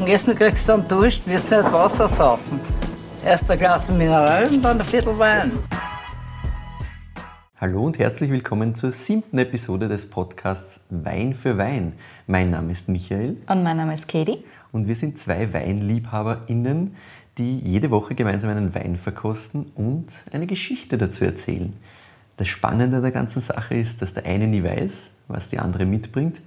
dem Essen kriegst du dann Dusch, wirst nicht Wasser saufen. Erst ein Glas Mineral und dann ein Viertel Wein. Hallo und herzlich willkommen zur siebten Episode des Podcasts Wein für Wein. Mein Name ist Michael. Und mein Name ist Katie. Und wir sind zwei WeinliebhaberInnen, die jede Woche gemeinsam einen Wein verkosten und eine Geschichte dazu erzählen. Das Spannende der ganzen Sache ist, dass der eine nie weiß, was die andere mitbringt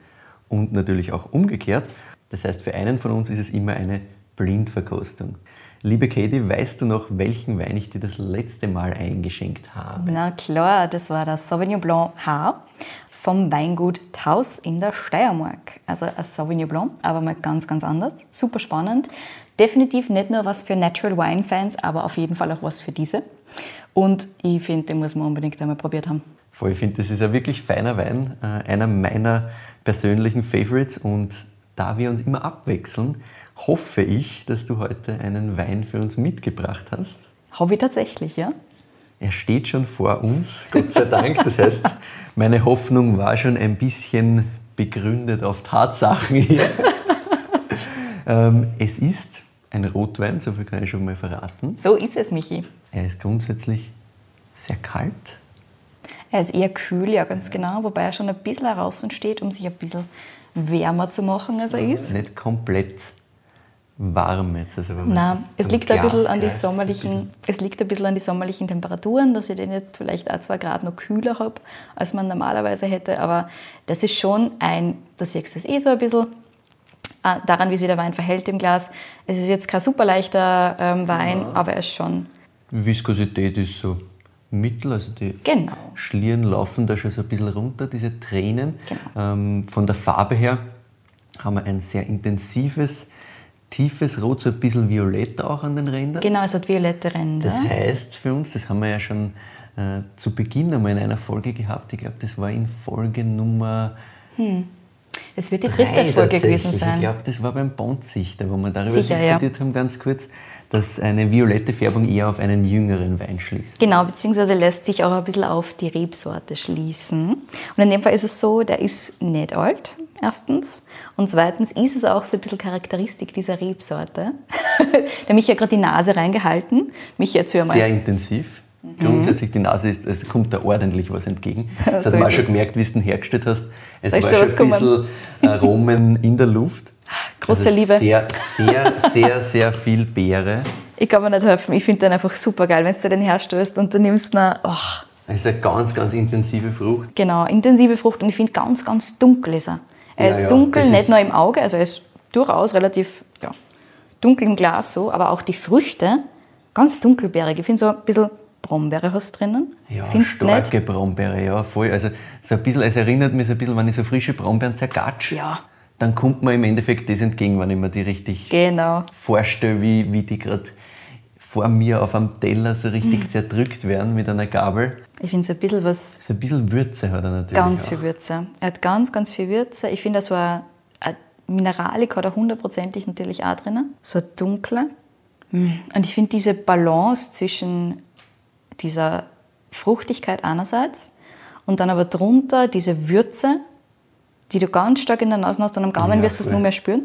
und natürlich auch umgekehrt. Das heißt, für einen von uns ist es immer eine Blindverkostung. Liebe Katie, weißt du noch, welchen Wein ich dir das letzte Mal eingeschenkt habe? Na klar, das war das Sauvignon Blanc H vom Weingut Taus in der Steiermark. Also ein Sauvignon Blanc, aber mal ganz, ganz anders. Super spannend. Definitiv nicht nur was für Natural Wine Fans, aber auf jeden Fall auch was für diese. Und ich finde, den muss man unbedingt einmal probiert haben. Voll, ich finde, das ist ein wirklich feiner Wein, äh, einer meiner persönlichen Favorites und da wir uns immer abwechseln, hoffe ich, dass du heute einen Wein für uns mitgebracht hast. Habe ich tatsächlich, ja. Er steht schon vor uns, Gott sei Dank. Das heißt, meine Hoffnung war schon ein bisschen begründet auf Tatsachen hier. ähm, es ist ein Rotwein, so viel kann ich schon mal verraten. So ist es, Michi. Er ist grundsätzlich sehr kalt. Er ist eher kühl, ja, ganz genau, wobei er schon ein bisschen heraus steht, um sich ein bisschen wärmer zu machen, als er ist. Nicht komplett warm jetzt. Also Nein, es liegt, ein bisschen an die sommerlichen, es liegt ein bisschen an die sommerlichen Temperaturen, dass ich den jetzt vielleicht auch zwei Grad noch kühler habe, als man normalerweise hätte. Aber das ist schon ein, du siehst es eh so ein bisschen, äh, daran, wie sich der Wein verhält im Glas. Es ist jetzt kein super leichter ähm, Wein, ja. aber er ist schon. Viskosität ist so mittel, also die genau. Schlieren laufen da schon so ein bisschen runter, diese Tränen. Genau. Ähm, von der Farbe her haben wir ein sehr intensives, tiefes Rot, so ein bisschen violett auch an den Rändern. Genau, es hat violette Ränder. Das heißt für uns, das haben wir ja schon äh, zu Beginn einmal in einer Folge gehabt, ich glaube, das war in Folge Nummer... Hm. Es wird die dritte Folge gewesen sein. Ich glaube, das war beim Bondsichter, wo wir darüber Sicher, diskutiert ja. haben, ganz kurz, dass eine violette Färbung eher auf einen jüngeren Wein schließt. Genau, beziehungsweise lässt sich auch ein bisschen auf die Rebsorte schließen. Und in dem Fall ist es so, der ist nicht alt, erstens. Und zweitens ist es auch so ein bisschen Charakteristik dieser Rebsorte. der mich ja gerade die Nase reingehalten. Mich jetzt mal. Sehr intensiv. Mhm. Grundsätzlich die Nase ist, also kommt da ordentlich was entgegen. Das hat man auch schon gemerkt, wie du den hergestellt hast. Es Soll war schon ein bisschen Aromen in der Luft. Große also Liebe. Sehr, sehr, sehr, sehr viel Beere. Ich kann mir nicht helfen. Ich finde den einfach super geil, wenn du den herstößt und du nimmst ihn. Oh. Es ist eine ganz, ganz intensive Frucht. Genau, intensive Frucht und ich finde ganz, ganz dunkel ist er. Er ja, ist ja, dunkel, nicht ist nur im Auge, also er ist durchaus relativ ja, dunkel im Glas so, aber auch die Früchte ganz dunkelbeerig. Ich finde so ein bisschen Brombeere hast drinnen. Ja, Findest starke nicht? Brombeere, ja, voll. Also so ein bisschen, es erinnert mich so ein bisschen, wenn ich so frische Brombeeren zergatsch. Ja. Dann kommt mir im Endeffekt das entgegen, wenn ich mir die richtig genau. vorstelle, wie, wie die gerade vor mir auf einem Teller so richtig mhm. zerdrückt werden mit einer Gabel. Ich finde so ein bisschen was. So ein bisschen Würze hat er natürlich. Ganz auch. viel Würze. Er hat ganz, ganz viel Würze. Ich finde, so ein, ein Mineralik hat er hundertprozentig natürlich auch drinnen. So ein dunkle. Mm. Und ich finde diese Balance zwischen dieser Fruchtigkeit einerseits und dann aber drunter diese Würze, die du ganz stark in der Nase hast und am Gaumen ja, wirst du es nur mehr spüren.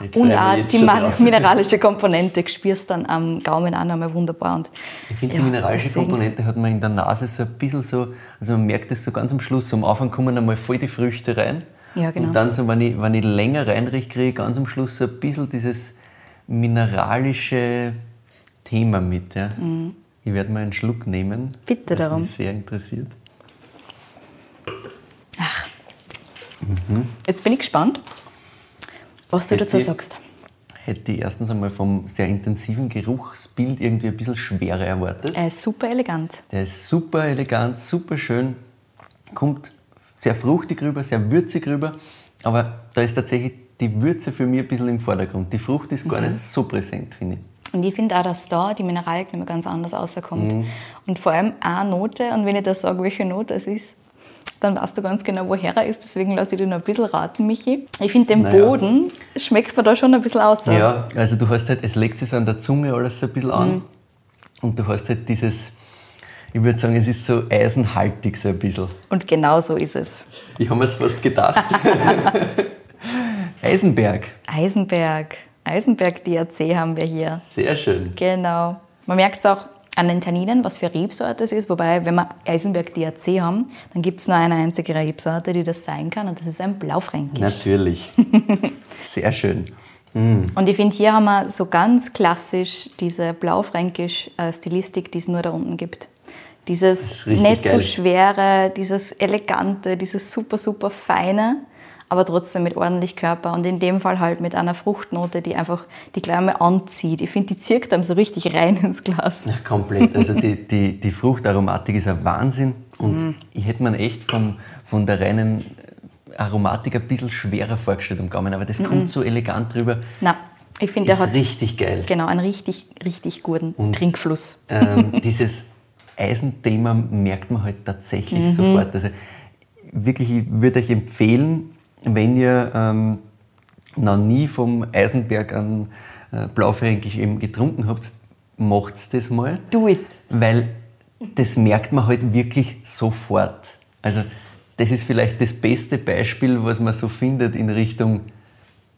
Ich und auch die mineralische Komponente spürst dann am Gaumen auch nochmal wunderbar. Und ich finde, ja, die mineralische deswegen. Komponente hat man in der Nase so ein bisschen so, also man merkt es so ganz am Schluss, so am Anfang kommen einmal voll die Früchte rein. Ja, genau. Und dann, so, wenn, ich, wenn ich länger reinrieche, kriege ich ganz am Schluss so ein bisschen dieses mineralische Thema mit. Ja. Mhm. Ich werde mal einen Schluck nehmen. Bitte darum. Mich sehr interessiert. Ach. Mhm. Jetzt bin ich gespannt, was du hätte dazu sagst. Hätte ich erstens einmal vom sehr intensiven Geruchsbild irgendwie ein bisschen schwerer erwartet. Er ist super elegant. Der ist super elegant, super schön. Kommt sehr fruchtig rüber, sehr würzig rüber. Aber da ist tatsächlich die Würze für mich ein bisschen im Vordergrund. Die Frucht ist gar mhm. nicht so präsent, finde ich. Und ich finde auch, dass da die Mineralik nicht mehr ganz anders rauskommt. Mhm. Und vor allem eine Note, und wenn ich das sage, welche Note es ist, dann weißt du ganz genau, woher er ist. Deswegen lasse ich dir noch ein bisschen raten, Michi. Ich finde, den naja. Boden schmeckt man da schon ein bisschen aus. Ja, also du hast halt, es legt sich an der Zunge alles so ein bisschen an. Mhm. Und du hast halt dieses, ich würde sagen, es ist so eisenhaltig so ein bisschen. Und genau so ist es. Ich habe mir es fast gedacht. Eisenberg. Eisenberg. Eisenberg DRC haben wir hier. Sehr schön. Genau. Man merkt es auch an den Tanninen, was für Rebsorte es ist. Wobei, wenn wir Eisenberg DRC haben, dann gibt es nur eine einzige Rebsorte, die das sein kann, und das ist ein Blaufränkisch. Natürlich. Sehr schön. Und ich finde, hier haben wir so ganz klassisch diese Blaufränkisch-Stilistik, die es nur da unten gibt. Dieses nicht so geil. schwere, dieses elegante, dieses super, super feine, aber trotzdem mit ordentlich Körper und in dem Fall halt mit einer Fruchtnote, die einfach die einmal anzieht. Ich finde, die zirkt einem so richtig rein ins Glas. Ja, komplett. Also die, die, die Fruchtaromatik ist ein Wahnsinn und ich hätte mir echt von, von der reinen Aromatik ein bisschen schwerer vorgestellt am Gaumen, aber das kommt so elegant drüber. Na, ich finde, der hat richtig geil. genau einen richtig, richtig guten Und- Trinkfluss. ähm, dieses Eisenthema merkt man halt tatsächlich sofort. Also wirklich, ich würde euch empfehlen, wenn ihr ähm, noch nie vom Eisenberg an äh, Blaufränkisch eben getrunken habt, macht das mal, Do it. weil das merkt man halt wirklich sofort. Also das ist vielleicht das beste Beispiel, was man so findet in Richtung,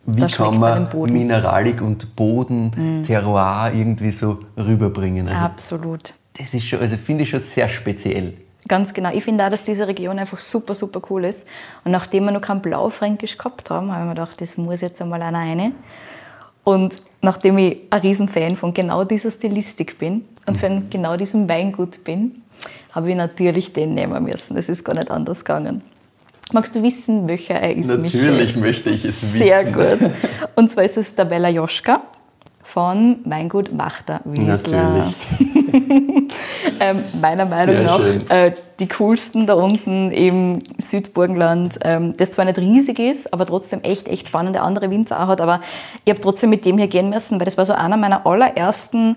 wie kann man. Mineralik und Boden, Terroir irgendwie so rüberbringen. Also Absolut. das ist schon, also finde ich schon sehr speziell. Ganz genau. Ich finde auch, dass diese Region einfach super, super cool ist. Und nachdem wir noch kein Blaufränkisch gehabt haben, habe ich mir gedacht, das muss jetzt einmal einer rein. Und nachdem ich ein Riesenfan von genau dieser Stilistik bin und von genau diesem Weingut bin, habe ich natürlich den nehmen müssen. Es ist gar nicht anders gegangen. Magst du wissen, welcher er ist? Natürlich Michael? möchte ich es Sehr wissen. gut. Und zwar ist es der Bella Joschka von Weingut Wachter Wiesler. Natürlich. Ähm, meiner Meinung Sehr nach äh, die coolsten da unten im Südburgenland, ähm, das zwar nicht riesig ist, aber trotzdem echt, echt spannende andere Winzer auch hat. Aber ich habe trotzdem mit dem hier gehen müssen, weil das war so einer meiner allerersten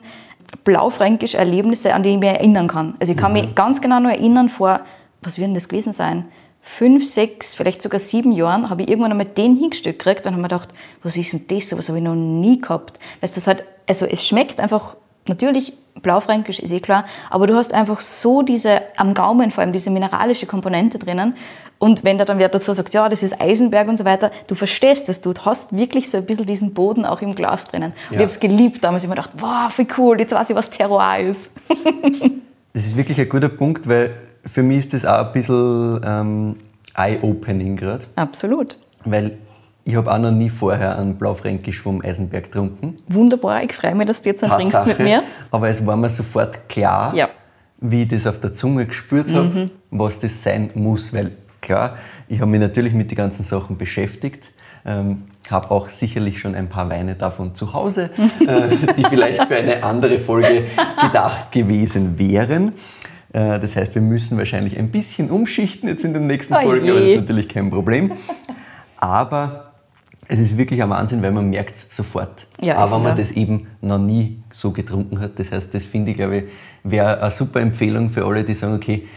blaufränkisch Erlebnisse, an die ich mich erinnern kann. Also ich kann Mhm. mich ganz genau noch erinnern, vor, was wird denn das gewesen sein? Fünf, sechs, vielleicht sogar sieben Jahren habe ich irgendwann einmal den hingestellt gekriegt und habe mir gedacht, was ist denn das? Was habe ich noch nie gehabt. Weißt, das halt, also es schmeckt einfach, natürlich blaufränkisch ist eh klar, aber du hast einfach so diese, am Gaumen vor allem, diese mineralische Komponente drinnen. Und wenn da dann wer dazu sagt, ja, das ist Eisenberg und so weiter, du verstehst das, du hast wirklich so ein bisschen diesen Boden auch im Glas drinnen. Und Ja. ich habe es geliebt damals. Ich habe mir gedacht, wow, wie cool, jetzt weiß ich, was Terroir ist. Das ist wirklich ein guter Punkt, weil für mich ist das auch ein bisschen ähm, eye-opening gerade, Absolut. weil ich habe auch noch nie vorher einen Blaufränkisch vom Eisenberg getrunken. Wunderbar, ich freue mich, dass du jetzt einen trinkst mit mir. Aber es war mir sofort klar, Ja. Mhm. wie ich das auf der Zunge gespürt habe, was das sein muss. Weil klar, ich habe mich natürlich mit den ganzen Sachen beschäftigt, ähm, habe auch sicherlich schon ein paar Weine davon zu Hause, äh, die vielleicht für eine andere Folge gedacht gewesen wären. Äh, das heißt, wir müssen wahrscheinlich ein bisschen umschichten jetzt in den nächsten Oh Folgen, je. aber das ist natürlich kein Problem. Aber es ist wirklich ein Wahnsinn, weil man merkt es sofort. Ja, Aber wenn man finde das eben noch nie so getrunken hat. Das heißt, das finde ich, glaube ich, wäre eine super Empfehlung für alle, die sagen, okay,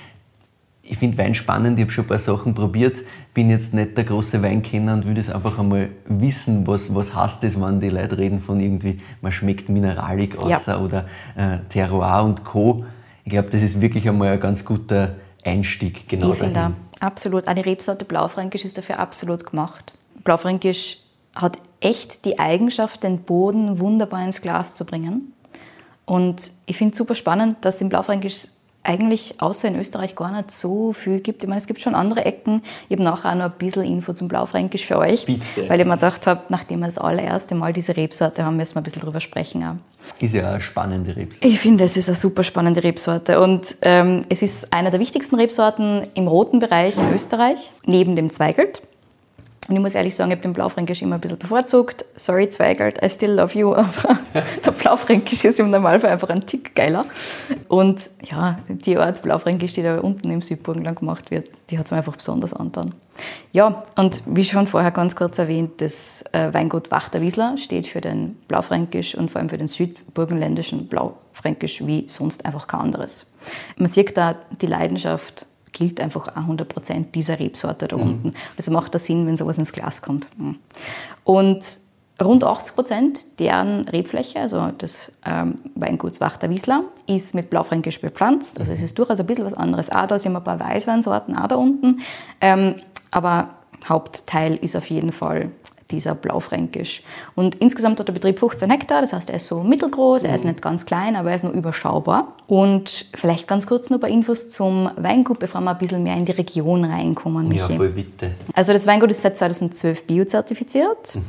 ich finde Wein spannend, ich habe schon ein paar Sachen probiert, bin jetzt nicht der große Weinkenner und will das einfach einmal wissen, was, was heißt das, wenn die Leute reden von irgendwie, man schmeckt Mineralik Ja. außer oder äh, Terroir und Co. Ich glaube, das ist wirklich einmal ein ganz guter Einstieg genau ich finde dahin. auch, absolut. Auch die Rebsorte Blaufränkisch ist dafür absolut gemacht. Blaufränkisch hat echt die Eigenschaft, den Boden wunderbar ins Glas zu bringen. Und ich finde es super spannend, dass es im Blaufränkisch eigentlich außer in Österreich gar nicht so viel gibt. Ich meine, es gibt schon andere Ecken. Ich habe nachher auch noch ein bisschen Info zum Blaufränkisch für euch, Bitte. weil ich mir gedacht habe, nachdem wir das allererste Mal diese Rebsorte haben, müssen wir ein bisschen drüber sprechen. Auch. Ist ja eine spannende Rebsorte. Ich finde, es ist eine super spannende Rebsorte und ähm, es ist eine der wichtigsten Rebsorten im roten Bereich in Österreich, neben dem Zweigelt. Und ich muss ehrlich sagen, ich habe den Blaufränkisch immer ein bisschen bevorzugt. Sorry, Zweigelt, I still love you, aber der Blaufränkisch ist im Normalfall einfach ein Tick geiler. Und ja, die Art Blaufränkisch, die da unten im Südburgenland gemacht wird, die hat es mir einfach besonders angetan. Ja, und wie schon vorher ganz kurz erwähnt, das äh, Weingut Wachterwiesler steht für den Blaufränkisch und vor allem für den südburgenländischen Blaufränkisch wie sonst einfach kein anderes. Man sieht da die Leidenschaft gilt einfach auch 100 Prozent dieser Rebsorte da unten. Also macht das Sinn, wenn sowas ins Glas kommt. Mhm. Und rund 80 Prozent deren Rebfläche, also des ähm, Weinguts Wachterwiesler, ist mit Blaufränkisch bepflanzt. Also es ist durchaus ein bisschen was anderes. Auch da sind ein paar Weißweinsorten auch da unten. Ähm, aber Hauptteil ist auf jeden Fall dieser Blaufränkisch. Und insgesamt hat der Betrieb 15 Hektar, das heißt, er ist so mittelgroß, er ist nicht ganz klein, aber er ist nur überschaubar. Und vielleicht ganz kurz noch ein paar Infos zum Weingut, bevor wir ein bisschen mehr in die Region reinkommen, Michi. Ja, voll bitte. Also das Weingut ist seit 2012 biozertifiziert mhm.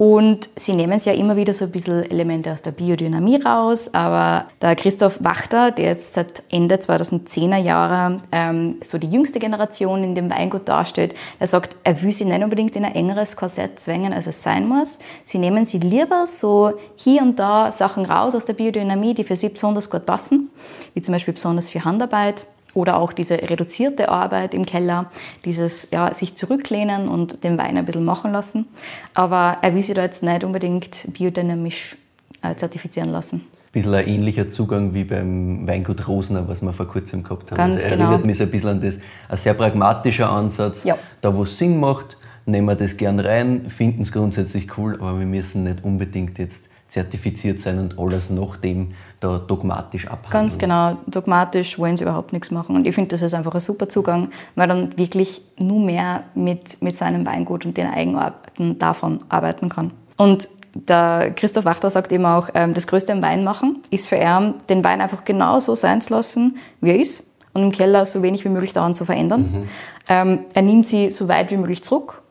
Und sie nehmen es ja immer wieder so ein bisschen Elemente aus der Biodynamie raus, aber der Christoph Wachter, der jetzt seit Ende 2010er Jahre ähm, so die jüngste Generation in dem Weingut darstellt, der sagt, er will sie nicht unbedingt in ein engeres Korsett zwängen, als es sein muss. Sie nehmen sie lieber so hier und da Sachen raus aus der Biodynamie, die für sie besonders gut passen, wie zum Beispiel besonders für Handarbeit oder auch diese reduzierte Arbeit im Keller, dieses ja, sich zurücklehnen und den Wein ein bisschen machen lassen. Aber er will sich da jetzt nicht unbedingt biodynamisch äh, zertifizieren lassen. Ein bisschen ein ähnlicher Zugang wie beim Weingut Rosner, was wir vor kurzem gehabt haben. Ganz also genau. erinnert mich so ein bisschen an das, ein sehr pragmatischer Ansatz. Ja. Da, wo es Sinn macht, nehmen wir das gern rein, finden es grundsätzlich cool, aber wir müssen nicht unbedingt jetzt zertifiziert sein und alles nach dem da dogmatisch abhandeln. Ganz genau, dogmatisch wollen sie überhaupt nichts machen. Und ich finde, das ist einfach ein super Zugang, weil dann wirklich nur mehr mit, mit seinem Weingut und den Eigenarten davon arbeiten kann. Und der Christoph Wachter sagt eben auch, ähm, das Größte im Wein machen ist für ihn, den Wein einfach genau so sein zu lassen, wie er ist und im Keller so wenig wie möglich daran zu verändern. Mhm. Ähm, er nimmt sie so weit wie möglich zurück.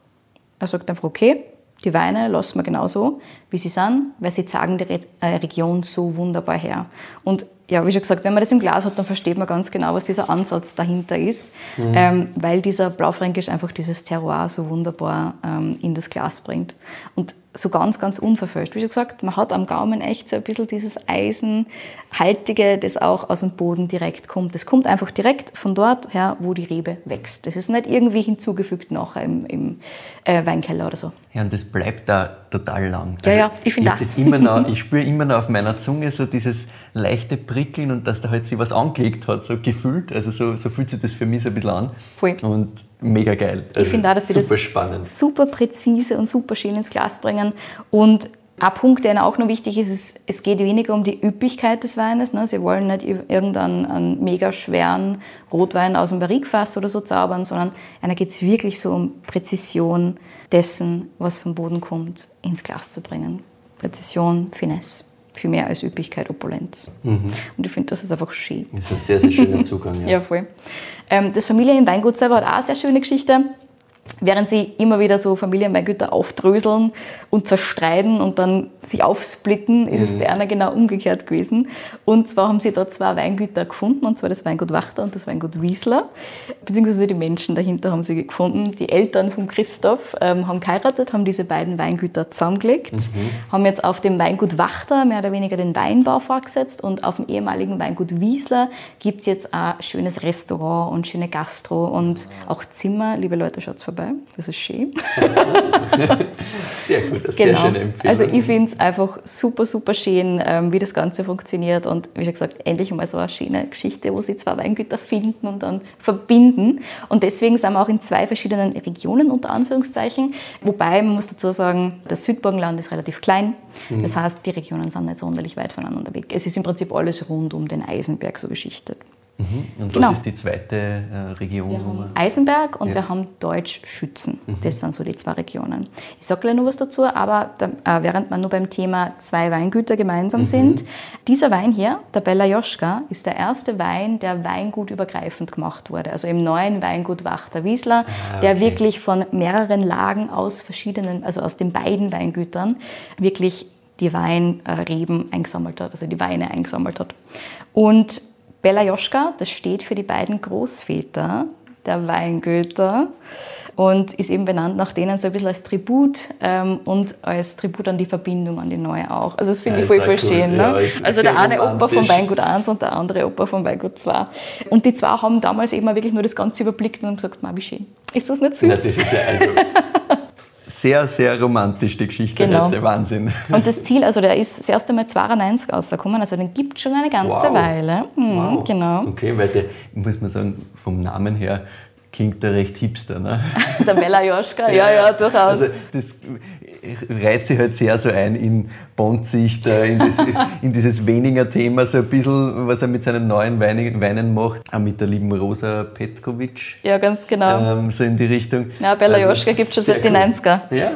Er sagt einfach, okay, die Weine lassen wir genauso, wie sie sind, weil sie zeigen die äh, Region so wunderbar her. Und ja, wie schon gesagt, wenn man das im Glas hat, dann versteht man ganz genau, was dieser Ansatz dahinter ist, mhm. ähm, weil dieser Blaufränkisch einfach dieses Terroir so wunderbar ähm, in das Glas bringt. Und so ganz, ganz unverfälscht. Wie schon gesagt, man hat am Gaumen echt so ein bisschen dieses Eisenhaltige, das auch aus dem Boden direkt kommt. Das kommt einfach direkt von dort her, wo die Rebe wächst. Das ist nicht irgendwie hinzugefügt nachher im, im äh, Weinkeller oder so. Ja, und das bleibt da total lang. Ja, also ja, ich finde das. das ich spüre immer noch auf meiner Zunge so dieses leichte Prickeln und dass da halt sich was angelegt hat, so gefühlt. Also so, so fühlt sich das für mich so ein bisschen an. Voll. Und mega geil. Also ich finde auch, dass sie das spannend. super präzise und super schön ins Glas bringen. Und ein Punkt, der auch noch wichtig ist, ist, es geht weniger um die Üppigkeit des Weines. Ne? Sie wollen nicht irgendeinen einen mega schweren Rotwein aus dem Barrikfass oder so zaubern, sondern einer geht es wirklich so um Präzision dessen, was vom Boden kommt, ins Glas zu bringen. Präzision, Finesse viel mehr als Üppigkeit, Opulenz. Mhm. Und ich finde, das ist einfach schön. Das ist ein sehr, sehr schöner Zugang. Ja, ja voll. Ähm, das Familienweingut selber hat auch eine sehr schöne Geschichte während sie immer wieder so Familienweingüter aufdröseln und zerstreiten und dann sich aufsplitten, ist mhm. es bei einer genau umgekehrt gewesen. Und zwar haben sie dort zwei Weingüter gefunden, und zwar das Weingut Wachter und das Weingut Wiesler, beziehungsweise die Menschen dahinter haben sie gefunden. Die Eltern von Christoph ähm, haben geheiratet, haben diese beiden Weingüter zusammengelegt, mhm. haben jetzt auf dem Weingut Wachter mehr oder weniger den Weinbau vorgesetzt und auf dem ehemaligen Weingut Wiesler gibt es jetzt ein schönes Restaurant und schöne Gastro und auch Zimmer. Liebe Leute, schaut vorbei dabei. Das ist schön. sehr gut, das genau. sehr schöne Empfehlung. Also ich finde es einfach super, super schön, ähm, wie das Ganze funktioniert und wie schon gesagt, endlich einmal so eine schöne Geschichte, wo sie zwei Weingüter finden und dann verbinden. Und deswegen sind wir auch in zwei verschiedenen Regionen unter Anführungszeichen. Wobei, man muss dazu sagen, das Südburgenland ist relativ klein. Mhm. Das heißt, die Regionen sind nicht sonderlich weit voneinander weg. Es ist im Prinzip alles rund um den Eisenberg so geschichtet. Mhm. Und genau. was ist die zweite äh, Region? Wir haben Eisenberg und ja. wir haben Deutsch-Schützen. Mhm. Das sind so die zwei Regionen. Ich sage gleich noch was dazu, aber da, äh, während wir nur beim Thema zwei Weingüter gemeinsam mhm. sind, dieser Wein hier, der Bella Joschka, ist der erste Wein, der weingutübergreifend gemacht wurde. Also im neuen Weingut Wachter Wiesler, ah, okay. der wirklich von mehreren Lagen aus verschiedenen, also aus den beiden Weingütern, wirklich die Weinreben eingesammelt hat, also die Weine eingesammelt hat. Und Bella Joschka, das steht für die beiden Großväter der Weingüter und ist eben benannt nach denen so ein bisschen als Tribut ähm, und als Tribut an die Verbindung an die Neue auch. Also das finde ja, ich voll, voll schön. Ne? Ja, also der eine Opa vom Weingut 1 und der andere Opa vom Weingut 2. Und die zwei haben damals eben wirklich nur das Ganze überblickt und haben gesagt, wie schön. Ist das nicht süß? Na, das ist ja also sehr, sehr romantisch, die Geschichte genau. heute. Wahnsinn. Und das Ziel, also der ist das erste Mal 92 rausgekommen, also den gibt es schon eine ganze wow. Weile. Mhm, wow. Genau. Okay, weil der, muss man sagen, vom Namen her klingt da recht hipster, ne? Der Bella Joschka, ja, ja, durchaus. Also das reiht sich halt sehr so ein in Bondsichter, in, das, in dieses weniger Thema, so ein bisschen, was er mit seinen neuen Weinen, Weinen macht, auch mit der lieben Rosa Petkovic. Ja, ganz genau. Ähm, so in die Richtung. Ja, Bella also Joschka gibt es schon seit den 90er. Ja,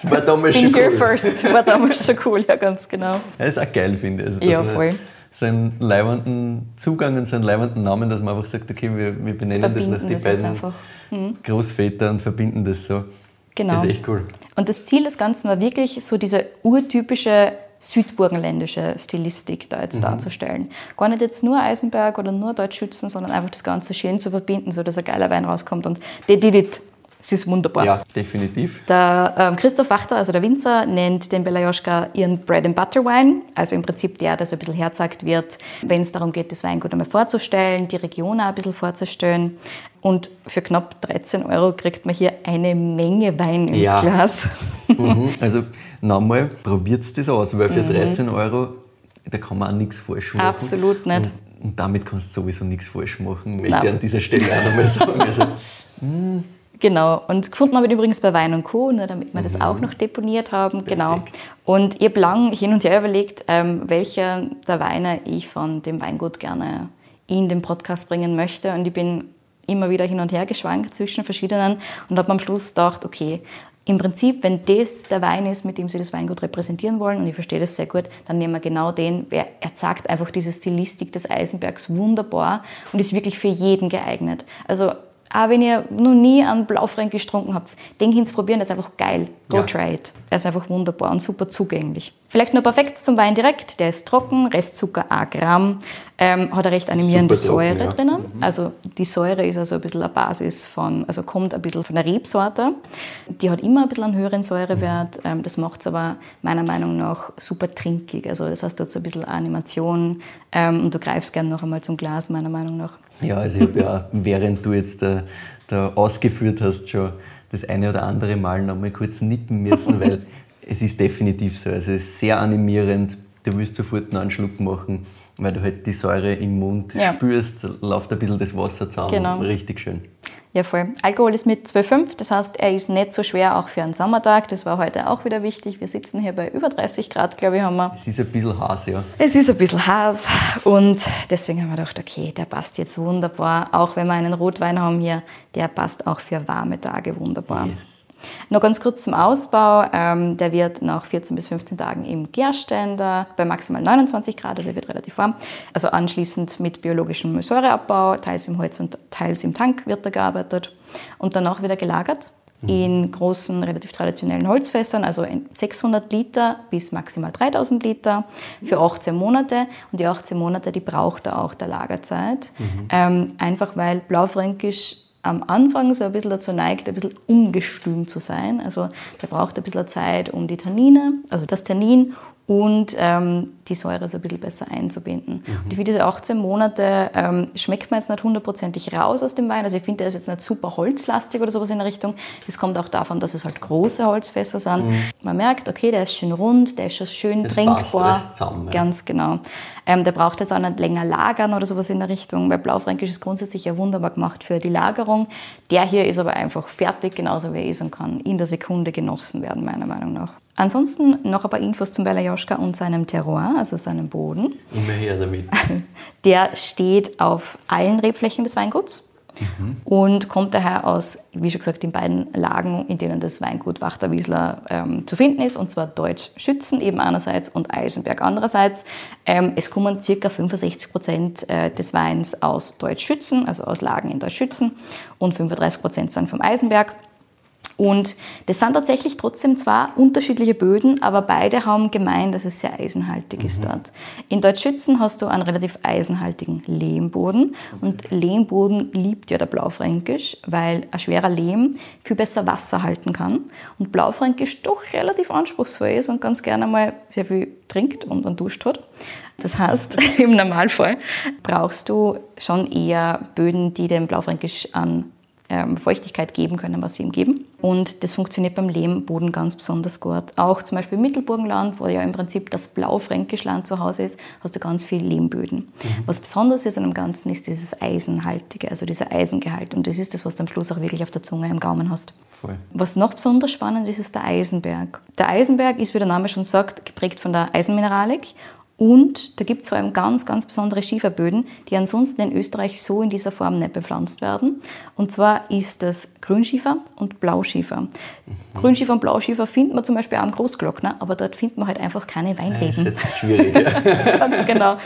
das war damals schon cool. first, war damals schon cool, ja, ganz genau. Ja, ist auch geil, finde ich. Also, Ja, voll. So einen leibenden Zugang und so einen leibenden Namen, dass man einfach sagt, okay, wir, wir benennen das nach Verbinden die das jetzt beiden einfach. Großväter und verbinden das so. Genau. Das ist echt cool. Und das Ziel des Ganzen war wirklich so diese urtypische südburgenländische Stilistik da Mhm. jetzt darzustellen. Gar nicht jetzt nur Eisenberg oder nur Deutschschützen, sondern einfach das Ganze schön zu verbinden, sodass ein geiler Wein rauskommt. Und they did it. Es ist wunderbar. Ja, definitiv. Der ähm, Christoph Wachter, also der Winzer, nennt den Belajoschka ihren Bread and Butter Wein. Also im Prinzip der, der so ein bisschen herzagt wird, wenn es darum geht, das Weingut einmal vorzustellen, die Region auch ein bisschen vorzustellen. Und für knapp 13 Euro kriegt man hier eine Menge Wein ins Ja. Glas. Mhm. Also nochmal, probiert das aus, weil Mhm. für 13 Euro, da kann man auch nichts falsch machen. Absolut nicht. Und, und damit kannst du sowieso nichts falsch machen, möchte ich an dieser Stelle auch nochmal sagen. Also, Genau. Und gefunden habe ich übrigens bei Wein und Co., nur damit wir das auch noch deponiert haben. Genau. Perfekt. Und ich habe lang hin und her überlegt, ähm, welcher der Weine ich von dem Weingut gerne in den Podcast bringen möchte. Und ich bin immer wieder hin und her geschwankt zwischen verschiedenen und habe am Schluss gedacht, okay, im Prinzip, wenn das der Wein ist, mit dem sie das Weingut repräsentieren wollen, und ich verstehe das sehr gut, dann nehmen wir genau den. Er zeigt einfach diese Stilistik des Eisenbergs wunderbar und ist wirklich für jeden geeignet. Also auch wenn ihr noch nie einen Blaufränkisch getrunken habt, den zu probieren, das ist einfach geil. Go Ja. try it. Der ist einfach wunderbar und super zugänglich. Vielleicht nur perfekt zum Wein direkt. Der ist trocken, Restzucker 1 Gramm, ähm, hat eine recht animierende trocken, Säure ja. drinnen. Also die Säure ist also ein bisschen eine Basis von, also kommt ein bisschen von der Rebsorte. Die hat immer ein bisschen einen höheren Säurewert. Ähm, das macht es aber meiner Meinung nach super trinkig. Also das heißt, du hast so ein bisschen Animation ähm, und du greifst gerne noch einmal zum Glas, meiner Meinung nach. Ja, also ich habe ja, während du jetzt da, da ausgeführt hast, schon das eine oder andere Mal nochmal kurz nippen müssen, weil es ist definitiv so. Also es ist sehr animierend. Du willst sofort einen Anschluck machen, weil du halt die Säure im Mund Ja. spürst, läuft ein bisschen das Wasser zusammen. Genau. Richtig schön. Ja, voll. Alkohol ist mit 12,5, das heißt, er ist nicht so schwer auch für einen Sommertag. Das war heute auch wieder wichtig. Wir sitzen hier bei über 30 Grad, glaube ich, haben wir. Es ist ein bisschen heiß, ja. Es ist ein bisschen heiß und deswegen haben wir gedacht, okay, der passt jetzt wunderbar. Auch wenn wir einen Rotwein haben hier, der passt auch für warme Tage wunderbar. Yes. Noch ganz kurz zum Ausbau. Ähm, der wird nach 14 bis 15 Tagen im Gärständer bei maximal 29 Grad, also er wird relativ warm. Also anschließend mit biologischem Säureabbau, teils im Holz und teils im Tank wird er gearbeitet. Und danach wieder gelagert in großen, relativ traditionellen Holzfässern, also in 600 Liter bis maximal 3000 Liter für 18 Monate. Und die 18 Monate, die braucht er auch der Lagerzeit. Ähm, einfach weil Blaufränkisch am Anfang so ein bisschen dazu neigt, ein bisschen ungestüm zu sein. Also der braucht ein bisschen Zeit, um die Tannine, also das Tannin und ähm, die Säure so ein bisschen besser einzubinden. Und für diese 18 Monate ähm, schmeckt man jetzt nicht hundertprozentig raus aus dem Wein. Also ich finde, der ist jetzt nicht super holzlastig oder sowas in der Richtung. Das kommt auch davon, dass es halt große Holzfässer sind. Man merkt, okay, der ist schön rund, der ist schon schön Es trinkbar. passt zusammen, ja. Ganz genau. Ähm, der braucht jetzt auch nicht länger lagern oder sowas in der Richtung, weil Blaufränkisch ist grundsätzlich ja wunderbar gemacht für die Lagerung. Der hier ist aber einfach fertig, genauso wie er ist und kann in der Sekunde genossen werden, meiner Meinung nach. Ansonsten noch ein paar Infos zum Belajoschka und seinem Terroir, also seinem Boden. Immer her damit. Der steht auf allen Rebflächen des Weinguts und kommt daher aus, wie schon gesagt, den beiden Lagen, in denen das Weingut Wachterwiesler ähm, zu finden ist, und zwar Deutsch-Schützen eben einerseits und Eisenberg andererseits. Ähm, es kommen ca. 65 Prozent äh, des Weins aus Deutsch-Schützen, also aus Lagen in Deutsch-Schützen, und 35 Prozent sind vom Eisenberg. Und das sind tatsächlich trotzdem zwar unterschiedliche Böden, aber beide haben gemein, dass es sehr eisenhaltig ist dort. In Deutschschützen hast du einen relativ eisenhaltigen Lehmboden und Lehmboden liebt ja der Blaufränkisch, weil ein schwerer Lehm viel besser Wasser halten kann und Blaufränkisch doch relativ anspruchsvoll ist und ganz gerne mal sehr viel trinkt und dann duscht hat. Das heißt, im Normalfall brauchst du schon eher Böden, die dem Blaufränkisch an ähm, Feuchtigkeit geben können, was sie ihm geben. Und das funktioniert beim Lehmboden ganz besonders gut. Auch zum Beispiel im Mittelburgenland, wo ja im Prinzip das Blaufränkischland zu Hause ist, hast du ganz viel Lehmböden. Mhm. Was besonders ist an dem Ganzen, ist dieses Eisenhaltige, also dieser Eisengehalt. Und das ist das, was du am Schluss auch wirklich auf der Zunge im Gaumen hast. Voll. Was noch besonders spannend ist, ist der Eisenberg. Der Eisenberg ist, wie der Name schon sagt, geprägt von der Eisenmineralik und da gibt es vor allem ganz, ganz besondere Schieferböden, die ansonsten in Österreich so in dieser Form nicht bepflanzt werden. Und zwar ist das Grünschiefer und Blauschiefer. Mhm. Grünschiefer und Blauschiefer findet man zum Beispiel auch am Großglockner, aber dort findet man halt einfach keine Weinreben. Das ist schwierig. ganz genau.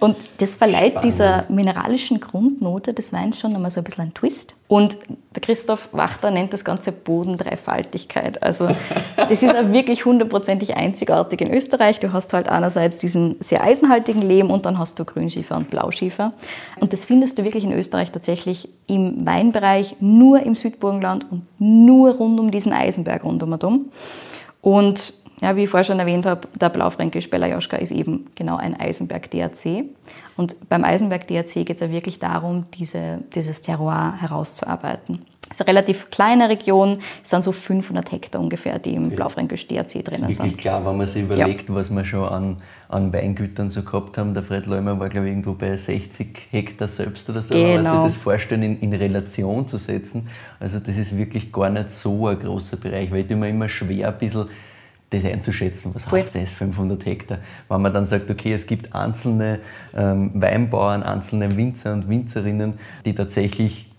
Und das verleiht Spannend. dieser mineralischen Grundnote des Weins schon nochmal so ein bisschen einen Twist. Und Christoph Wachter nennt das Ganze Bodendreifaltigkeit. Also das ist auch wirklich hundertprozentig einzigartig in Österreich. Du hast halt einerseits diesen sehr eisenhaltigen Lehm und dann hast du Grünschiefer und Blauschiefer. Und das findest du wirklich in Österreich tatsächlich im Weinbereich nur im Südburgenland und nur rund um diesen Eisenberg rundum. Und ja, wie ich vorher schon erwähnt habe, der Blaufränkisch Belajoschka ist eben genau ein Eisenberg-DRC. Und beim Eisenberg-DRC geht es ja wirklich darum, diese, dieses Terroir herauszuarbeiten. Es ist eine relativ kleine Region, es sind so 500 Hektar ungefähr, die im okay. Blaufränkisch DRC drinnen sind. Wirklich klar, wenn man sich überlegt, ja. was wir schon an, an Weingütern so gehabt haben. Der Fred Leumer war, glaube ich, irgendwo bei 60 Hektar selbst oder so. Genau. Wenn man sich genau. das vorstellen, in, in, Relation zu setzen, also das ist wirklich gar nicht so ein großer Bereich, weil ich tue mir immer schwer ein bisschen das einzuschätzen, was heißt das 500 Hektar. Wenn man dann sagt, okay, es gibt einzelne ähm, Weinbauern, einzelne Winzer und Winzerinnen, die tatsächlich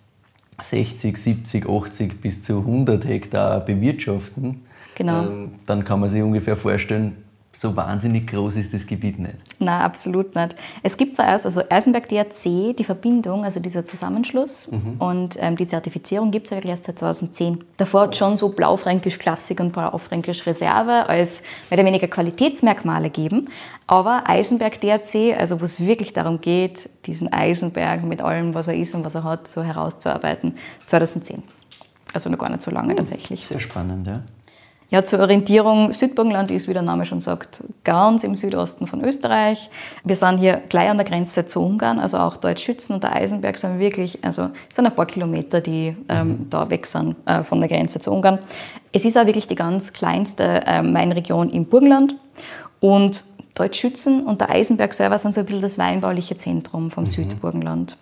60, 70, 80 bis zu 100 Hektar bewirtschaften, genau. ähm, dann kann man sich ungefähr vorstellen, so wahnsinnig groß ist das Gebiet nicht. Nein, absolut nicht. Es gibt zuerst, also Eisenberg DRC, die Verbindung, also dieser Zusammenschluss mhm. und ähm, die Zertifizierung gibt es eigentlich erst seit 2010. Davor hat schon so Blaufränkisch Klassik und Blaufränkisch Reserve als mehr oder weniger Qualitätsmerkmale geben. Aber Eisenberg DRC, also wo es wirklich darum geht, diesen Eisenberg mit allem, was er ist und was er hat, so herauszuarbeiten, 2010. Also noch gar nicht so lange mhm. tatsächlich. Sehr spannend, ja. Ja, zur Orientierung, Südburgenland ist, wie der Name schon sagt, ganz im Südosten von Österreich. Wir sind hier gleich an der Grenze zu Ungarn, also auch Deutschschützen und der Eisenberg sind wirklich, also es sind ein paar Kilometer, die ähm, mhm. da weg sind äh, von der Grenze zu Ungarn. Es ist auch wirklich die ganz kleinste äh, Mainregion im Burgenland und Deutschschützen und der Eisenberg selber sind so ein bisschen das weinbauliche Zentrum vom mhm. Südburgenland.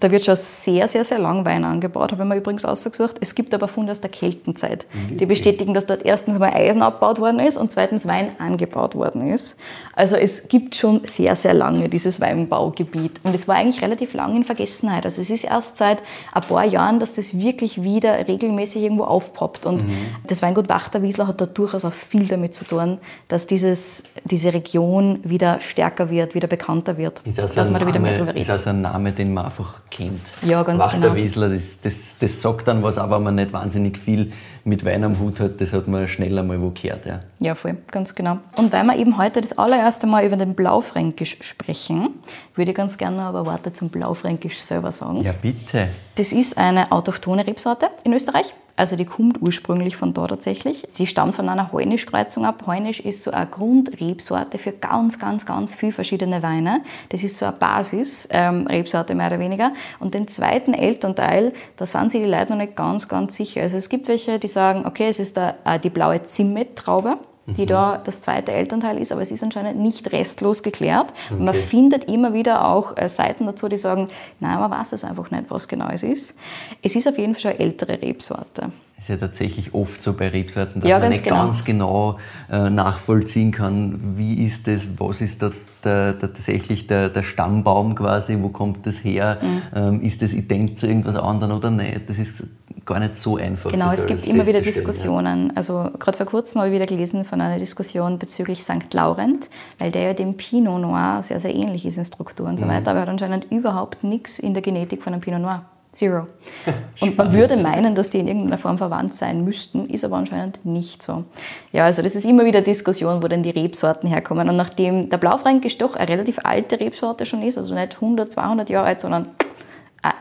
Da wird schon sehr, sehr, sehr lang Wein angebaut, habe ich mir übrigens ausgesucht. Es gibt aber Funde aus der Keltenzeit, mhm. die bestätigen, dass dort erstens mal Eisen abgebaut worden ist und zweitens Wein angebaut worden ist. Also es gibt schon sehr, sehr lange dieses Weinbaugebiet und es war eigentlich relativ lang in Vergessenheit. Also es ist erst seit ein paar Jahren, dass das wirklich wieder regelmäßig irgendwo aufpoppt und mhm. das Weingut Wachterwiesler hat da durchaus auch viel damit zu tun, dass dieses, diese Region Region wieder stärker wird, wieder bekannter wird. Ist also dass man Name, da wieder mehr drüber redet. Ist also ein Name, den man einfach kennt. Ja, ganz Wachter genau. Das, das, das sagt dann was, aber man nicht wahnsinnig viel mit Wein am Hut hat, das hat man schnell einmal wo gehört. Ja. ja, voll, ganz genau. Und weil wir eben heute das allererste Mal über den Blaufränkisch sprechen, würde ich ganz gerne aber Worte zum Blaufränkisch selber sagen. Ja, bitte. Das ist eine autochtone Rebsorte in Österreich. Also die kommt ursprünglich von da tatsächlich. Sie stammt von einer Heunisch-Kreuzung ab. Heunisch ist so eine Grundrebsorte für ganz, ganz, ganz viele verschiedene Weine. Das ist so eine Basis-Rebsorte ähm, mehr oder weniger. Und den zweiten Elternteil, da sind sich die Leute noch nicht ganz, ganz sicher. Also es gibt welche, die sagen, okay, es ist der, äh, die blaue Zimmet-Traube die mhm. da das zweite Elternteil ist, aber es ist anscheinend nicht restlos geklärt. Okay. Man findet immer wieder auch äh, Seiten dazu, die sagen, nein, man weiß es einfach nicht, was genau es ist. Es ist auf jeden Fall schon eine ältere Rebsorte. Es ist ja tatsächlich oft so bei Rebsorten, dass ja, man nicht genau. ganz genau äh, nachvollziehen kann, wie ist das, was ist da der, der, tatsächlich der, der, Stammbaum quasi, wo kommt das her, mhm. ähm, ist das ident zu irgendwas anderem oder nicht, das ist gar nicht so einfach. Genau, es gibt immer wieder Diskussionen. Ja. Also gerade vor kurzem habe ich wieder gelesen von einer Diskussion bezüglich St. Laurent, weil der ja dem Pinot Noir sehr, sehr ähnlich ist in Struktur und so mhm. weiter, aber er hat anscheinend überhaupt nichts in der Genetik von einem Pinot Noir. Zero. Und man würde meinen, dass die in irgendeiner Form verwandt sein müssten, ist aber anscheinend nicht so. Ja, also das ist immer wieder Diskussion, wo denn die Rebsorten herkommen. Und nachdem der Blaufränkisch doch eine relativ alte Rebsorte schon ist, also nicht 100, 200 Jahre alt, sondern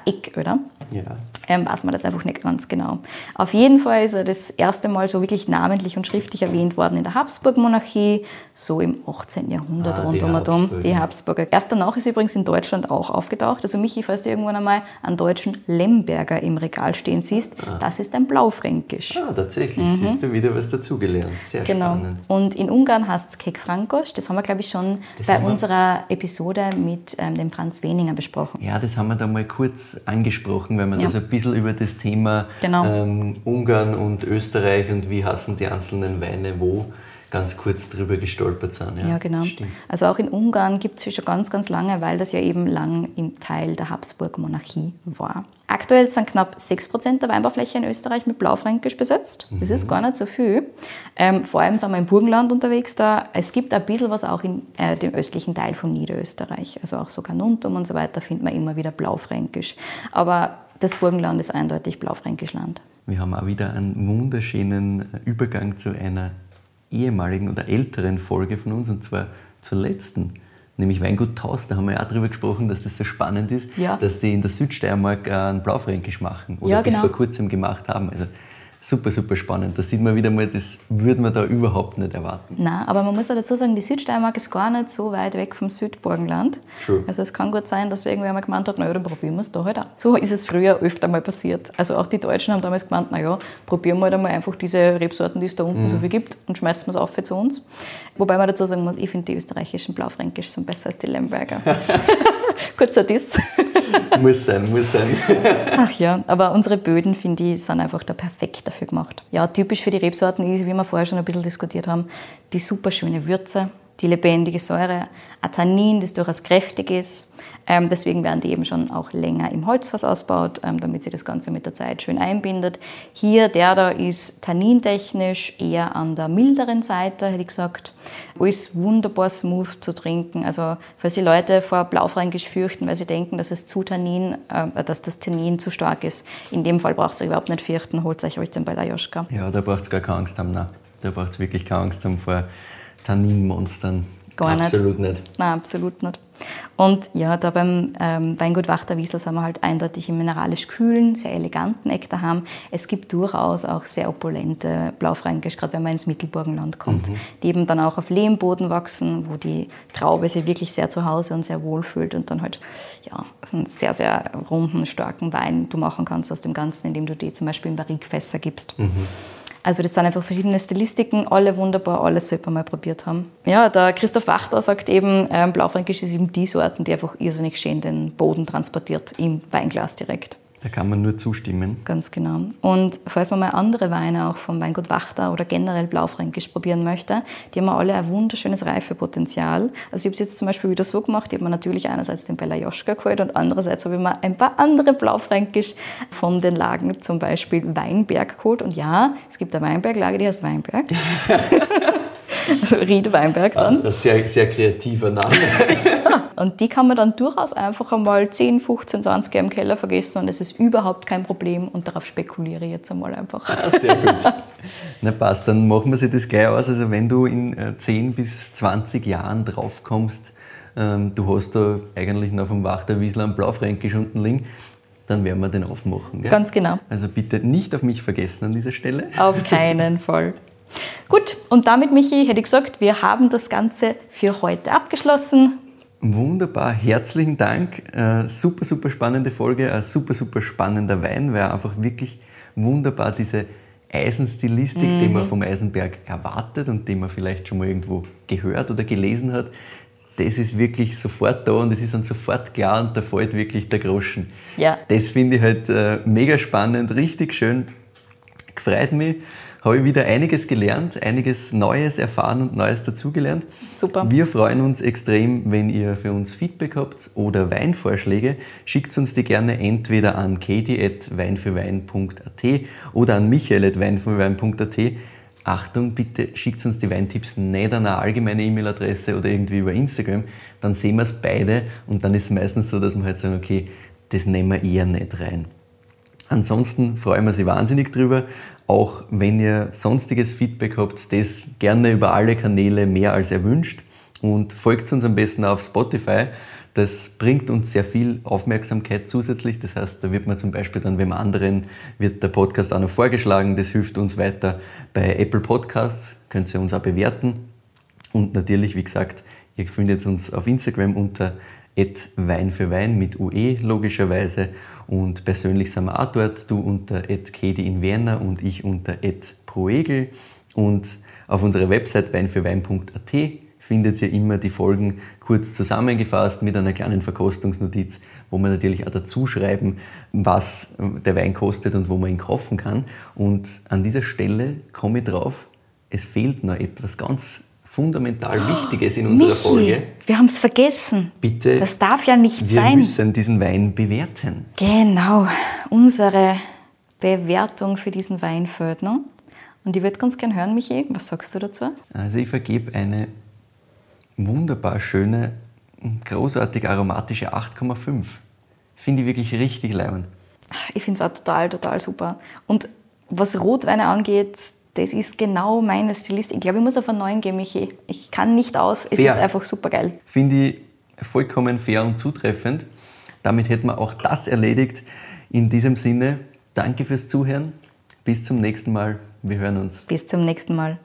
Eck, oder? Ja. ähm, weiß man das einfach nicht ganz genau. Auf jeden Fall ist er das erste Mal so wirklich namentlich und schriftlich erwähnt worden in der Habsburg-Monarchie, so im 18. Jahrhundert Ah, rund die um und um, die Habsburger. Erst danach ist übrigens in Deutschland auch aufgetaucht. Also Michi, falls du irgendwann einmal einen deutschen Lemberger im Regal stehen siehst, das ist ein Blaufränkisch. Ah, tatsächlich, siehst du wieder was dazugelernt. Sehr Mhm. Genau. spannend. Und in Ungarn heißt es Kek Frankosch. Das haben wir, glaube ich, schon Das bei unserer Episode mit ähm, dem Franz Weninger besprochen. Ja, das haben wir da mal kurz angesprochen, weil wir Ja. da so ein bisschen über das Thema Genau. ähm, Ungarn und Österreich und wie hassen die einzelnen Weine wo ganz kurz drüber gestolpert sind. Ja, Ja, genau. Stimmt. Also auch in Ungarn gibt es schon ganz, ganz lange, weil das ja eben lang im Teil der Habsburg-Monarchie war. Aktuell sind knapp 6% der Weinbaufläche in Österreich mit Blaufränkisch besetzt. Das ist gar nicht so viel. Ähm, vor allem sind wir im Burgenland unterwegs da. Es gibt ein bisschen was auch in äh, dem östlichen Teil von Niederösterreich. Also auch so Carnuntum und so weiter findet man immer wieder Blaufränkisch. Aber das Burgenland ist eindeutig Blaufränkischland. Wir haben auch wieder einen wunderschönen Übergang zu einer ehemaligen oder älteren Folge von uns und zwar zur letzten, nämlich Weingut Taus. Da haben wir ja auch darüber gesprochen, dass das so spannend ist, Ja. dass die in der Südsteiermark äh, einen Blaufränkisch machen oder Ja, bis genau. vor kurzem gemacht haben. Also super, super spannend. Da sieht man wieder mal, das würde man da überhaupt nicht erwarten. Na, aber man muss auch dazu sagen, die Südsteiermark ist gar nicht so weit weg vom Südburgenland. True. Also es kann gut sein, dass irgendwer mal gemeint hat, naja, dann probieren wir es da halt auch. So ist es früher öfter mal passiert. Also auch die Deutschen haben damals gemeint, naja, probieren wir halt einmal einfach diese Rebsorten, die es da unten so viel gibt und schmeißen wir es auf für zu uns. Wobei man dazu sagen muss, ich finde die österreichischen Blaufränkisch sind besser als die Lemberger. Kurzer Diss. Muss sein, muss sein. Ach ja, aber unsere Böden, finde ich, sind einfach da perfekt dafür gemacht. Ja, typisch für die Rebsorten ist, wie wir vorher schon ein bisschen diskutiert haben, die super schöne Würze, die lebendige Säure, Tannin, das durchaus kräftig ist. Ähm, deswegen werden die eben schon auch länger im Holzfass ausgebaut, ähm, damit sich das Ganze mit der Zeit schön einbindet. Hier, der da ist tannintechnisch eher an der milderen Seite, hätte ich gesagt. Alles wunderbar smooth zu trinken. Also, falls die Leute vor Blaufränkisch fürchten, weil sie denken, dass, es zu Tannin, äh, dass das Tannin zu stark ist, in dem Fall braucht ihr überhaupt nicht fürchten, holt euch euch den bei Lajoschka. Ja, da braucht es gar keine Angst haben. Nein. Da braucht es wirklich keine Angst haben vor Tanninmonstern. Gar nicht. Absolut nicht. Nein, absolut nicht. Und ja, da beim ähm, Weingut Wachterwiesel sind wir halt eindeutig im mineralisch kühlen, sehr eleganten Eck daheim. Es gibt durchaus auch sehr opulente Blaufränkisch, gerade wenn man ins Mittelburgenland kommt, die eben dann auch auf Lehmboden wachsen, wo die Traube sich wirklich sehr zu Hause und sehr wohl fühlt und dann halt ja, einen sehr, sehr runden, starken Wein du machen kannst aus dem Ganzen, indem du die zum Beispiel in Barrikfässer gibst. Also das sind einfach verschiedene Stilistiken, alle wunderbar, alles sollte man mal probiert haben. Ja, der Christoph Wachter sagt eben, ähm, Blaufränkisch ist eben die Sorten, die einfach irrsinnig schön den Boden transportiert im Weinglas direkt. Da kann man nur zustimmen. Ganz genau. Und falls man mal andere Weine auch vom Weingut Wachter oder generell Blaufränkisch probieren möchte, die haben alle ein wunderschönes Reifepotenzial. Also ich habe es jetzt zum Beispiel wieder so gemacht, ich habe mir natürlich einerseits den Bella Joschka geholt und andererseits habe ich mir ein paar andere Blaufränkisch von den Lagen, zum Beispiel Weinberg geholt. Und ja, es gibt eine Weinberglage, die heißt Weinberg. also Ried Weinberg dann. Ein sehr, sehr kreativer Name. Und die kann man dann durchaus einfach einmal 10, 15, 20 Jahre im Keller vergessen und es ist überhaupt kein Problem und darauf spekuliere ich jetzt einmal einfach. Sehr gut. Na passt, dann machen wir sich das gleich aus. Also wenn du in äh, 10 bis 20 Jahren drauf kommst, ähm, du hast da eigentlich noch vom Wachterwiesel einen Blaufränkisch unten liegen, dann werden wir den aufmachen. Gell? Ganz genau. Also bitte nicht auf mich vergessen an dieser Stelle. Auf keinen Fall. Gut, und damit, Michi, hätte ich gesagt, wir haben das Ganze für heute abgeschlossen. Wunderbar, herzlichen Dank. Äh, super, super spannende Folge, ein super, super spannender Wein, weil einfach wirklich wunderbar diese Eisenstilistik, die man vom Eisenberg erwartet und die man vielleicht schon mal irgendwo gehört oder gelesen hat, das ist wirklich sofort da und es ist dann sofort klar und da fällt wirklich der Groschen. Ja. Das finde ich halt äh, mega spannend, richtig schön. Gefreut mich. Habe ich wieder einiges gelernt, einiges Neues erfahren und Neues dazugelernt. Super. Wir freuen uns extrem, wenn ihr für uns Feedback habt oder Weinvorschläge. Schickt uns die gerne entweder an katie.weinfürwein.at oder an michael.weinfürwein.at. Achtung, bitte schickt uns die Weintipps nicht an eine allgemeine E-Mail-Adresse oder irgendwie über Instagram. Dann sehen wir es beide und dann ist es meistens so, dass wir halt sagen, okay, das nehmen wir eher nicht rein. Ansonsten freuen wir sich wahnsinnig drüber. Auch wenn ihr sonstiges Feedback habt, das gerne über alle Kanäle mehr als erwünscht. und folgt uns am besten auf Spotify. Das bringt uns sehr viel Aufmerksamkeit zusätzlich. Das heißt, da wird man zum Beispiel dann, wenn anderen wird der Podcast auch noch vorgeschlagen. Das hilft uns weiter. Bei Apple Podcasts könnt ihr uns auch bewerten. Und natürlich, wie gesagt, ihr findet uns auf Instagram unter Wein für Wein mit UE logischerweise. Und persönlich sind wir auch dort. Du unter Kedi in Werner und ich unter Proegel. Und auf unserer Website weinfürwein.at findet ihr immer die Folgen kurz zusammengefasst mit einer kleinen Verkostungsnotiz, wo wir natürlich auch dazu schreiben, was der Wein kostet und wo man ihn kaufen kann. Und an dieser Stelle komme ich drauf, es fehlt noch etwas ganz fundamental Wichtiges in unserer Michi, Folge. Wir haben es vergessen. Bitte. Das darf ja nicht wir sein. müssen diesen Wein bewerten. Genau, unsere Bewertung für diesen Wein noch. Und ich würde ganz gern hören, Michi, was sagst du dazu? Also ich vergebe eine wunderbar schöne, großartig aromatische 8,5. Finde ich wirklich richtig leibend. Ich finde es auch total, total super. Und was Rotweine angeht, das ist genau meine Stilistik. Ich glaube, ich muss auf einen neuen gehen, Michi. Ich kann nicht aus, es Fair. ist einfach super geil. Finde ich vollkommen fair und zutreffend. Damit hätten wir auch das erledigt. In diesem Sinne, danke fürs Zuhören. Bis zum nächsten Mal. Wir hören uns. Bis zum nächsten Mal.